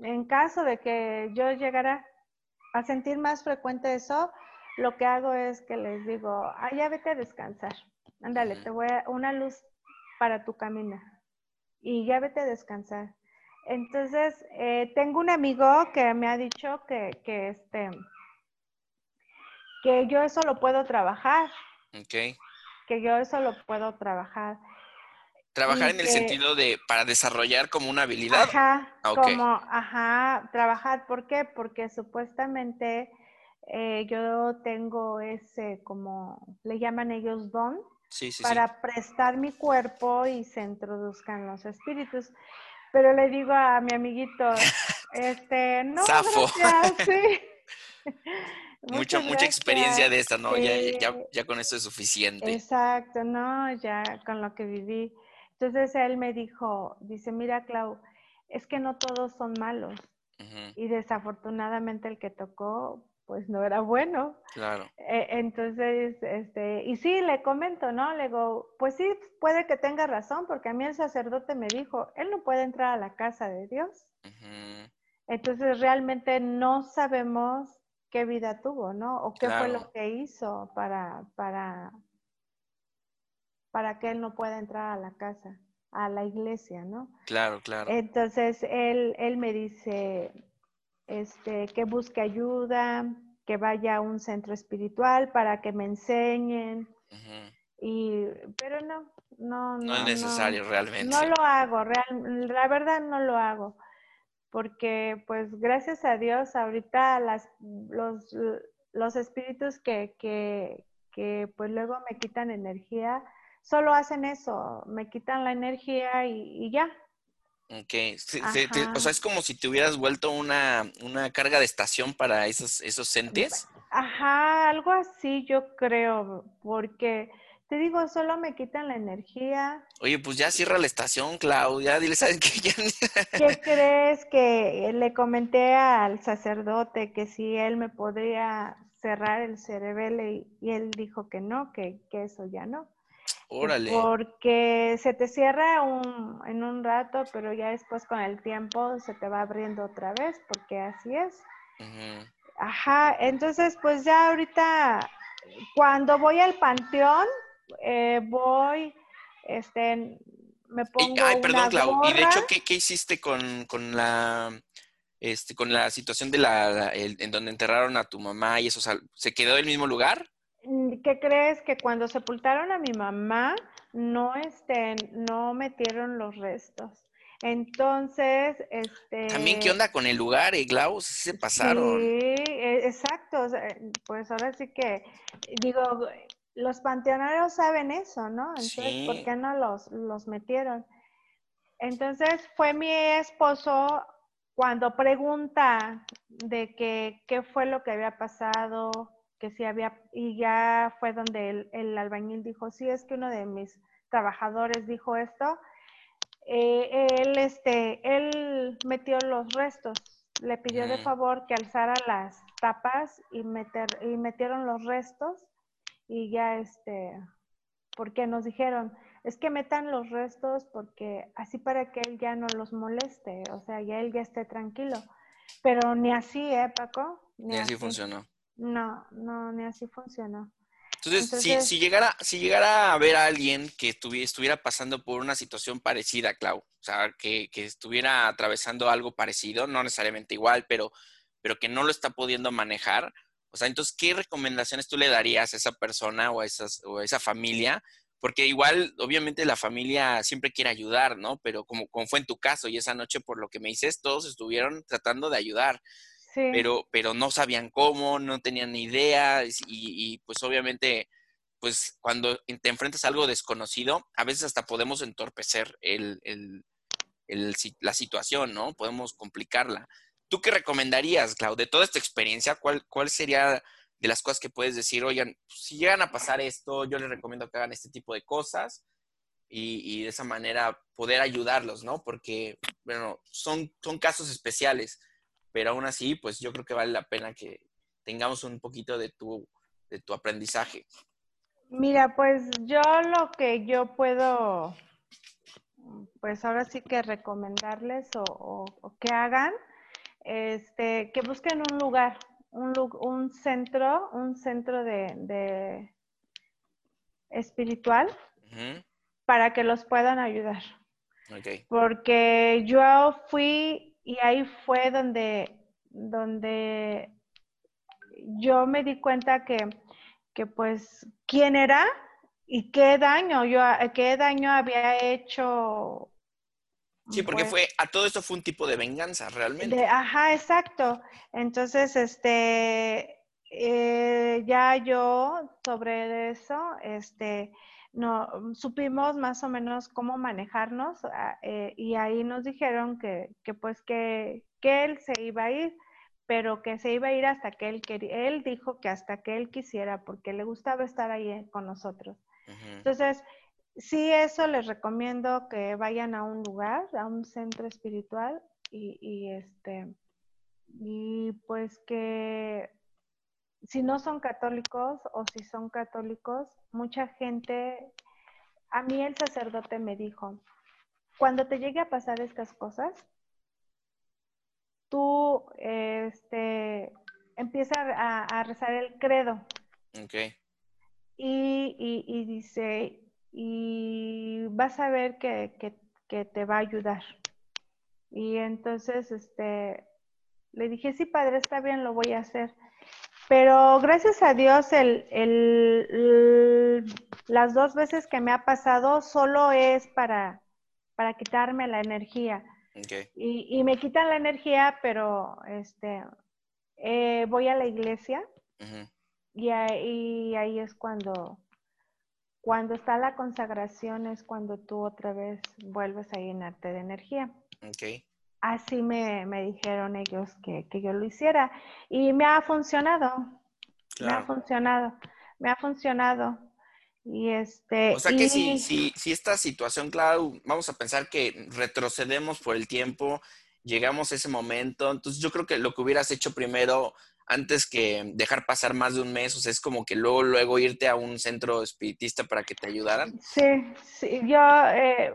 en caso de que yo llegara a sentir más frecuente eso, lo que hago es que les digo, ah, ya vete a descansar. Ándale, te voy a una luz para tu camino. Y ya vete a descansar. Entonces, eh, tengo un amigo que me ha dicho que, que, este, que yo eso lo puedo trabajar. Okay. Que yo eso lo puedo trabajar. Trabajar en el sentido de para desarrollar como una habilidad. Ajá, ah, como, ajá, trabajar. ¿Por qué? Porque supuestamente eh, yo tengo ese, como le llaman ellos don, para prestar mi cuerpo y se introduzcan los espíritus. Pero le digo a mi amiguito, este, no, gracias, sí. mucha, mucha experiencia de esta, ¿no? Ya, ya, ya con esto es suficiente. Exacto, no, ya con lo que viví. Entonces él me dijo, dice, mira Clau, es que no todos son malos. Y desafortunadamente el que tocó, pues no era bueno. Claro. E, entonces, este, y sí, le comento, ¿no? Le digo, pues sí, puede que tenga razón, porque a mí el sacerdote me dijo, él no puede entrar a la casa de Dios. Entonces, realmente no sabemos qué vida tuvo, ¿no? O qué fue lo que hizo para, para, para que él no pueda entrar a la casa, a la iglesia, ¿no? Claro, claro. Entonces él, él me dice este, que busque ayuda, que vaya a un centro espiritual para que me enseñen. y, pero no, no, no. No es necesario realmente. No lo hago, real, la verdad no lo hago. Porque, pues, gracias a Dios, ahorita las, los, los espíritus que, que, que, pues, luego me quitan energía, solo hacen eso, me quitan la energía y, ya. Ok, o sea, es como si te hubieras vuelto una, una carga de estación para esos, esos entes. Ajá, algo así yo creo, porque te digo, solo me quitan la energía. Oye, pues ya cierra la estación, Claudia, dile, ¿sabes qué? ¿Qué crees que le comenté al sacerdote que si él me podría cerrar el cerebelo y, él dijo que no, que, que eso ya no. Órale. Porque se te cierra un, en un rato, pero ya después con el tiempo se te va abriendo otra vez, porque así es. Ajá, entonces pues ya ahorita, cuando voy al panteón, eh, voy, este, me pongo. Y, ay, perdón, Clau, y de hecho, ¿qué, qué hiciste con, con la este, con la situación de la, en donde enterraron a tu mamá y eso, ¿se quedó en el mismo lugar? Mm, ¿Qué crees? Que cuando sepultaron a mi mamá, no, este, no metieron los restos. Entonces, este... También, ¿qué onda con el lugar, eh, Glau? se pasaron. Sí, e, exacto. Pues ahora sí que, digo, los panteoneros saben eso, ¿no? Entonces, ¿por qué no los, los metieron? Entonces, fue mi esposo cuando pregunta de que qué fue lo que había pasado, que si había, y ya fue donde el, el albañil dijo, sí, es que uno de mis trabajadores dijo esto, eh, él, este, él metió los restos, le pidió de favor que alzara las tapas y, meter, y metieron los restos y ya, este, porque nos dijeron, es que metan los restos porque así para que él ya no los moleste, o sea, ya él ya esté tranquilo. Pero ni así, ¿eh, Paco? Ni, así funcionó. No, no, ni así funcionó. Entonces, Si, si, llegara, si llegara a ver a alguien que estuviera, estuviera pasando por una situación parecida, Clau, o sea, que, que, estuviera atravesando algo parecido, no necesariamente igual, pero, pero que no lo está pudiendo manejar, o sea, entonces, ¿qué recomendaciones tú le darías a esa persona o a, esas, o a esa familia? Porque igual, obviamente, la familia siempre quiere ayudar, ¿no? Pero como, como fue en tu caso y esa noche, por lo que me dices, todos estuvieron tratando de ayudar pero, pero no sabían cómo, no tenían ni idea y, pues obviamente, pues cuando te enfrentas a algo desconocido, a veces hasta podemos entorpecer el, el, la situación, ¿no? Podemos complicarla. ¿Tú qué recomendarías, Clau, de toda esta experiencia? ¿Cuál, cuál sería de las cosas que puedes decir, oigan, si llegan a pasar esto, yo les recomiendo que hagan este tipo de cosas y, y de esa manera poder ayudarlos, ¿no? Porque, bueno, son, son casos especiales pero aún así, pues yo creo que vale la pena que tengamos un poquito de tu, de tu aprendizaje. Mira, pues yo lo que yo puedo, pues ahora sí que recomendarles o, que hagan, este, que busquen un lugar, un, un centro, un centro de, espiritual para que los puedan ayudar. Porque yo fui y ahí fue donde, donde yo me di cuenta que, que pues quién era y qué daño yo qué daño había hecho Sí, porque pues fue, a todo esto fue un tipo de venganza, realmente. ajá, exacto. Entonces, este, eh, ya yo sobre eso, este, no mm, supimos más o menos cómo manejarnos ah, eh, y ahí nos dijeron que, que pues que, que, él se iba a ir, pero que se iba a ir hasta que él quería, él dijo que hasta que él quisiera, porque le gustaba estar ahí eh, con nosotros. Entonces, sí, eso les recomiendo que vayan a un lugar, a un centro espiritual y, y este, y pues que si no son católicos o si son católicos, mucha gente, a mí el sacerdote me dijo, cuando te llegue a pasar estas cosas, tú este, empieza a, rezar el credo. Okay. Y, y, dice, y vas a ver que, que, que, te va a ayudar. Y entonces, este, le dije, sí, padre, está bien, lo voy a hacer. Pero gracias a Dios, el, el, las dos veces que me ha pasado solo es para, para quitarme la energía. Y, y, me quitan la energía, pero este, eh, voy a la iglesia y, ahí, ahí es cuando, cuando está la consagración, es cuando tú otra vez vuelves a llenarte de energía. Okay así me, dijeron ellos que, yo lo hiciera. Y me ha funcionado. Me ha funcionado. Me ha funcionado. Y este. O sea que si, si, si esta situación, claro, vamos a pensar que retrocedemos por el tiempo, llegamos a ese momento. Entonces, yo creo que lo que hubieras hecho primero, antes que dejar pasar más de un mes, o sea, es como que luego, luego irte a un centro espiritista para que te ayudaran. Sí, sí. Yo. Eh,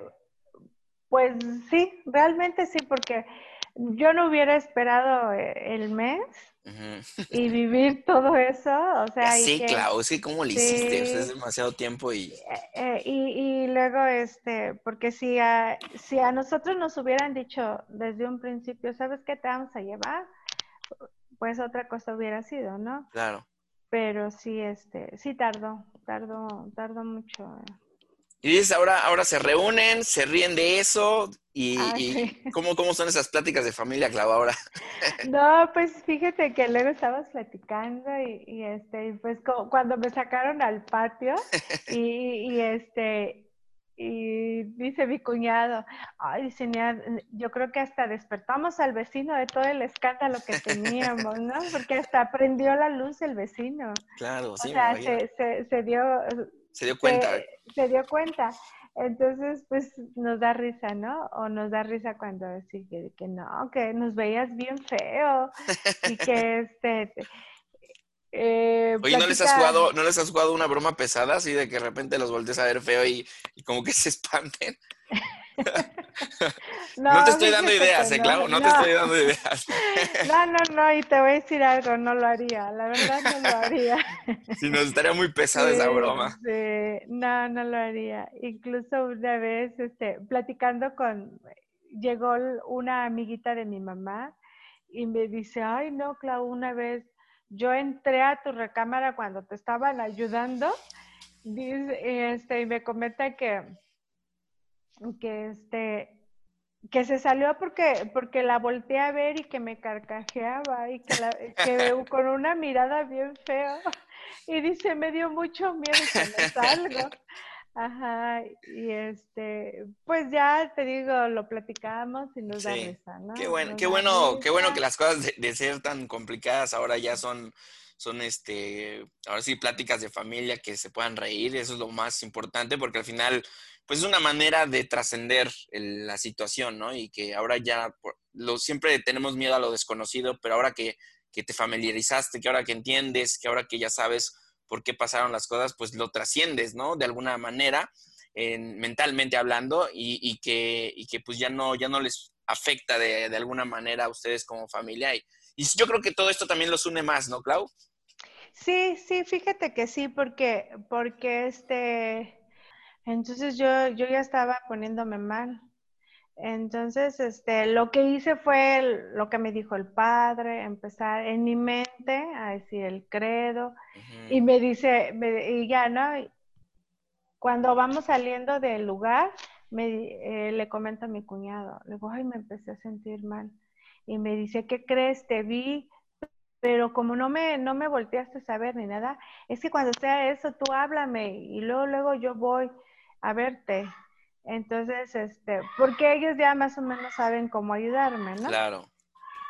pues sí, realmente sí, porque yo no hubiera esperado eh, el mes y vivir todo eso, o sea... Sí, claro, es que cómo lo hiciste, es demasiado tiempo y... Eh, eh, y... y, luego, este, porque si a, si a nosotros nos hubieran dicho desde un principio, ¿sabes qué te vamos a llevar? Pues otra cosa hubiera sido, ¿no? Claro. Pero sí, este, sí tardó, tardó, tardó mucho. Y dices, ahora, ahora se reúnen, se ríen de eso. ¿Y, ah, ¿cómo, cómo son esas pláticas de familia, Clau, ahora? No, pues fíjate que luego estabas platicando y, y este, pues cuando me sacaron al patio y, y, este, y dice mi cuñado, ay, señor, yo creo que hasta despertamos al vecino de todo el escándalo que teníamos, ¿no? Porque hasta prendió la luz el vecino. Claro, sí. O sea, se, dio... Se dio cuenta. Se, dio cuenta. Entonces, pues nos da risa, ¿no? O nos da risa cuando decís que, no, que nos veías bien feo y que este... Eh, Oye, ¿no les, has jugado, ¿no les has jugado una broma pesada así de que de repente los voltees a ver feo y, como que se espanten? no, te estoy dando ideas, ¿eh, Clau? No, te estoy dando ideas. no, no, no, y te voy a decir algo, no lo haría, la verdad no lo haría. sí, nos estaría muy pesada esa broma. Sí, no, no lo haría. Incluso una vez, este, platicando con, llegó una amiguita de mi mamá y me dice, ay, no, Clau, una vez yo entré a tu recámara cuando te estaban ayudando dice, este, y me comenta que, que, este, que se salió porque, porque la volteé a ver y que me carcajeaba y que, la, que con una mirada bien fea. Y dice, me dio mucho miedo que me salgo. Ajá, y este, pues ya te digo, lo platicamos y nos da risa, ¿no? Qué bueno, qué bueno, qué bueno que las cosas de, ser tan complicadas ahora ya son, son este, ahora sí, pláticas de familia que se puedan reír, eso es lo más importante, porque al final, pues es una manera de trascender la situación, ¿no? Y que ahora ya, lo, siempre tenemos miedo a lo desconocido, pero ahora que, que te familiarizaste, que ahora que entiendes, que ahora que ya sabes por qué pasaron las cosas, pues lo trasciendes, ¿no? De alguna manera, mentalmente hablando, y, que, que pues ya no, ya no les afecta de, alguna manera a ustedes como familia. Y, yo creo que todo esto también los une más, ¿no, Clau? Sí, sí, fíjate que sí, porque, porque este, entonces yo, yo ya estaba poniéndome mal. Entonces, este, lo que hice fue lo que me dijo el padre, empezar en mi mente a decir el credo. Y me dice, y ya, ¿no? Cuando vamos saliendo del lugar, me, eh, le comento a mi cuñado, le digo, ay, me empecé a sentir mal. Y me dice, ¿qué crees? Te vi, pero como no me, no me volteaste a saber ni nada, es que cuando sea eso, tú háblame y luego, luego yo voy a verte. Entonces, este, porque ellos ya más o menos saben cómo ayudarme, ¿no? Claro.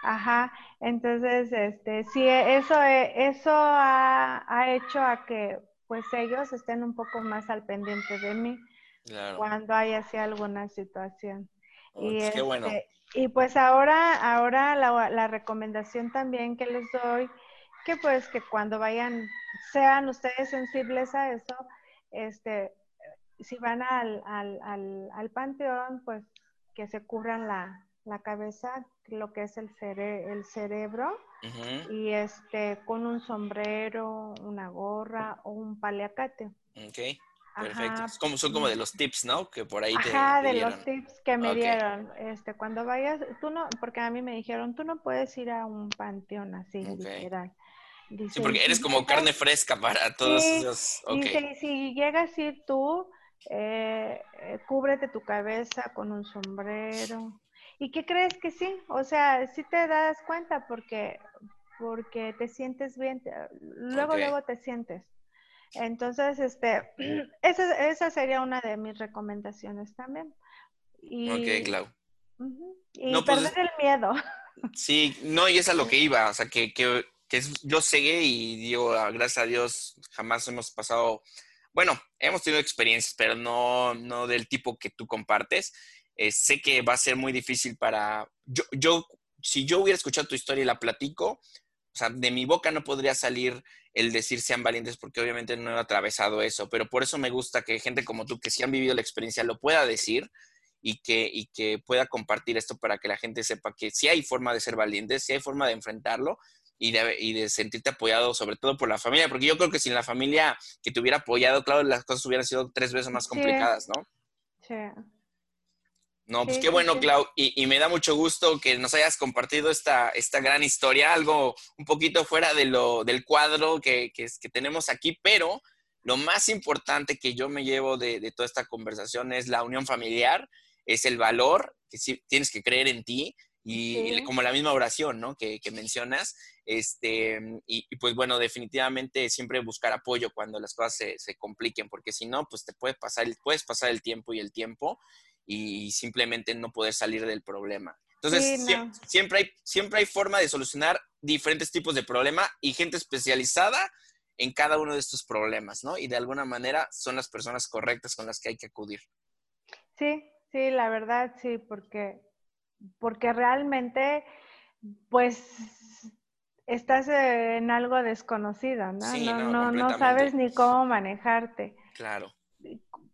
Ajá, entonces, este, sí, eso, eso ha, hecho a que, pues, ellos estén un poco más al pendiente de mí cuando hay así alguna situación. Oh, y, qué bueno. Y pues ahora, ahora la, la recomendación también que les doy, que pues que cuando vayan, sean ustedes sensibles a eso, este, si van al, al, al, panteón, pues que se cubran la, cabeza, lo que es el, el cerebro, y este, con un sombrero, una gorra o un paliacate. Ok, perfecto. como, son como de los tips, ¿no? Que por ahí te, Ajá, de los tips que me dieron. Este, cuando vayas, tú no, porque a mí me dijeron, tú no puedes ir a un panteón así, literal. sí, porque eres como carne fresca para todos esos. Okay. si llegas a ir tú, eh, eh, cúbrete tu cabeza con un sombrero. ¿Y qué crees que sí? O sea, sí te das cuenta porque, porque te sientes bien, luego, luego te sientes. Entonces, este, esa, esa, sería una de mis recomendaciones también. Y, ok, Clau. Y pues, perder el miedo. Sí, no, y es a lo que iba, o sea, que, que, que yo seguí y digo, gracias a Dios, jamás hemos pasado bueno, hemos tenido experiencias, pero no, no del tipo que tú compartes. Eh, sé que va a ser muy difícil para... Yo, yo, si yo hubiera escuchado tu historia y la platico, o sea, de mi boca no podría salir el decir sean valientes porque obviamente no he atravesado eso, pero por eso me gusta que gente como tú que sí han vivido la experiencia lo pueda decir y que, y que pueda compartir esto para que la gente sepa que sí hay forma de ser valientes, sí hay forma de enfrentarlo y de, y de, sentirte apoyado, sobre todo por la familia, porque yo creo que sin la familia que te hubiera apoyado, claro, las cosas hubieran sido tres veces más complicadas, ¿no? Sí. No, pues qué bueno, Clau, y, me da mucho gusto que nos hayas compartido esta, esta gran historia, algo un poquito fuera de lo, del cuadro que, que, que tenemos aquí, pero lo más importante que yo me llevo de, de, toda esta conversación es la unión familiar, es el valor, que sí, tienes que creer en ti, y, como la misma oración, ¿no? Que, mencionas. Este, y, pues bueno, definitivamente siempre buscar apoyo cuando las cosas se, se compliquen, porque si no, pues te puede pasar, puedes pasar el tiempo y el tiempo y simplemente no poder salir del problema. Entonces, siempre, hay, siempre hay forma de solucionar diferentes tipos de problema y gente especializada en cada uno de estos problemas, ¿no? Y de alguna manera son las personas correctas con las que hay que acudir. Sí, sí, la verdad, sí, porque, porque realmente, pues, estás en algo desconocido, ¿no? no, no, no sabes ni cómo manejarte. Claro.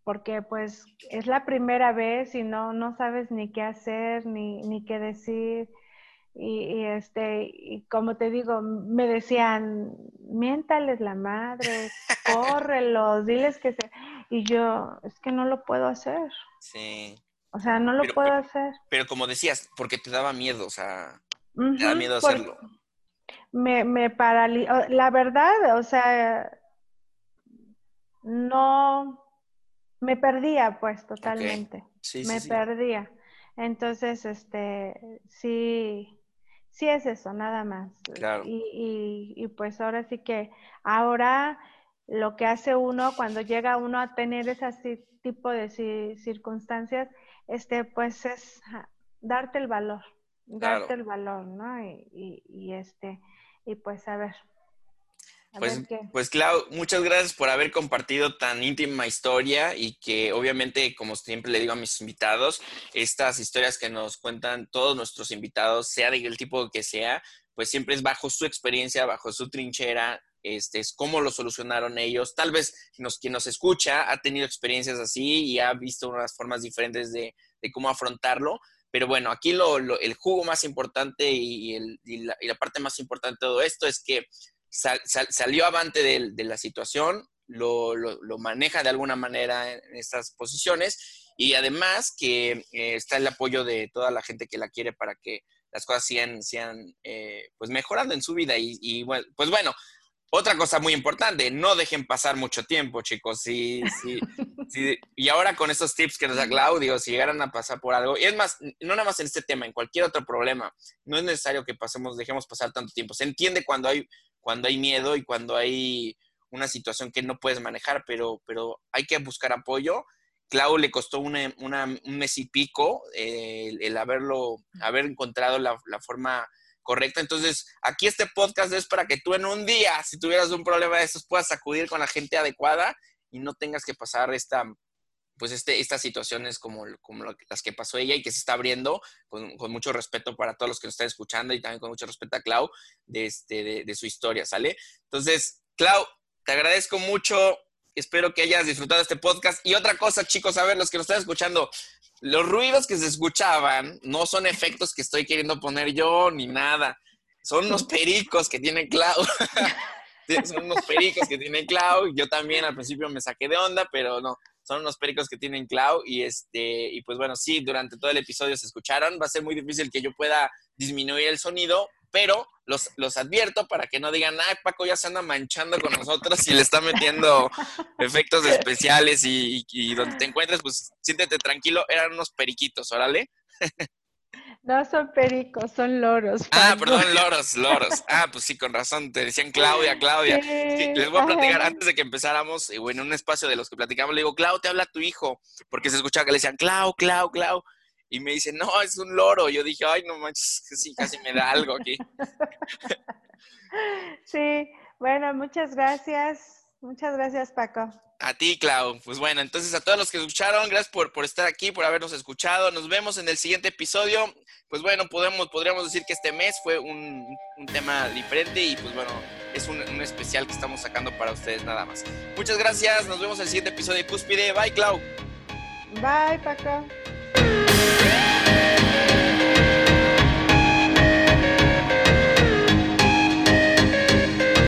Porque pues es la primera vez y no, no sabes ni qué hacer, ni, ni qué decir. Y, este, y como te digo, me decían, miéntales la madre, córrelos, diles que se... Y yo, es que no lo puedo hacer. Sí. O sea, no lo puedo hacer. Pero como decías, porque te daba miedo, o sea, te da miedo hacerlo. Me, me paralizó. La verdad, o sea, no, me perdía pues totalmente. Sí, me perdía. Entonces, este, sí, sí es eso, nada más. Y, y, pues ahora sí que ahora lo que hace uno cuando llega uno a tener ese tipo de circunstancias, este, pues es darte el valor, darte el valor, ¿no? Y, y, este, y pues a ver. Pues, pues Clau, muchas gracias por haber compartido tan íntima historia y que obviamente, como siempre le digo a mis invitados, estas historias que nos cuentan todos nuestros invitados, sea del tipo que sea, pues siempre es bajo su experiencia, bajo su trinchera, este, es cómo lo solucionaron ellos. Tal vez nos, quien nos escucha ha tenido experiencias así y ha visto unas formas diferentes de, cómo afrontarlo. Pero bueno, aquí el jugo más importante y, la, parte más importante de todo esto es que salió avante de, la situación, lo, maneja de alguna manera en estas posiciones y además que eh, está el apoyo de toda la gente que la quiere para que las cosas sigan, eh, pues mejorando en su vida y, bueno, pues bueno, otra cosa muy importante, no dejen pasar mucho tiempo, chicos. Sí, sí, sí. Y ahora con estos tips que nos da Claudio, si llegaran a pasar por algo, y es más, no nada más en este tema, en cualquier otro problema, no es necesario que pasemos, dejemos pasar tanto tiempo. Se entiende cuando hay, cuando hay miedo y cuando hay una situación que no puedes manejar, pero, pero hay que buscar apoyo. Clau le costó un mes y pico eh, el, haberlo, haber encontrado la, la forma correcta. Entonces, aquí este podcast es para que tú en un día, si tuvieras un problema de estos, puedas acudir con la gente adecuada y no tengas que pasar esta, pues este, estas situaciones como, como las que pasó ella y que se está abriendo con, mucho respeto para todos los que nos están escuchando y también con mucho respeto a Clau de, este, de su historia, ¿sale? Entonces, Clau, te agradezco mucho. Espero que hayas disfrutado este podcast. Y otra cosa, chicos, a ver, los que nos están escuchando, los ruidos que se escuchaban no son efectos que estoy queriendo poner yo ni nada. Son unos pericos que tiene Clau. son unos pericos que tiene Clau. Yo también al principio me saqué de onda, pero no. Son unos pericos que tienen Clau y este y pues bueno, sí, durante todo el episodio se escucharon. Va a ser muy difícil que yo pueda disminuir el sonido, pero los, los advierto para que no digan, ay, Paco ya se anda manchando con nosotros y le está metiendo efectos especiales y, donde te encuentres, pues siéntete tranquilo, eran unos periquitos, órale. No son pericos, son loros. Ah, perdón, loros, loros. Ah, pues sí, con razón, te decían Claudia, Claudia. les voy a platicar antes de que empezáramos, en un espacio de los que platicamos, le digo, Clau, te habla tu hijo, porque se escuchaba que le decían, Clau, Clau, Clau y me dice, no, es un loro. Yo dije, ay, no manches, sí, casi me da algo aquí. Sí, bueno, muchas gracias. Muchas gracias, Paco. A ti, Clau. Pues bueno, entonces a todos los que escucharon, gracias por, por estar aquí, por habernos escuchado. Nos vemos en el siguiente episodio. Pues bueno, podemos, podríamos decir que este mes fue un, tema diferente y pues bueno, es un, un, especial que estamos sacando para ustedes nada más. Muchas gracias, nos vemos en el siguiente episodio de Cúspide. Bye, Clau. Bye, Paco.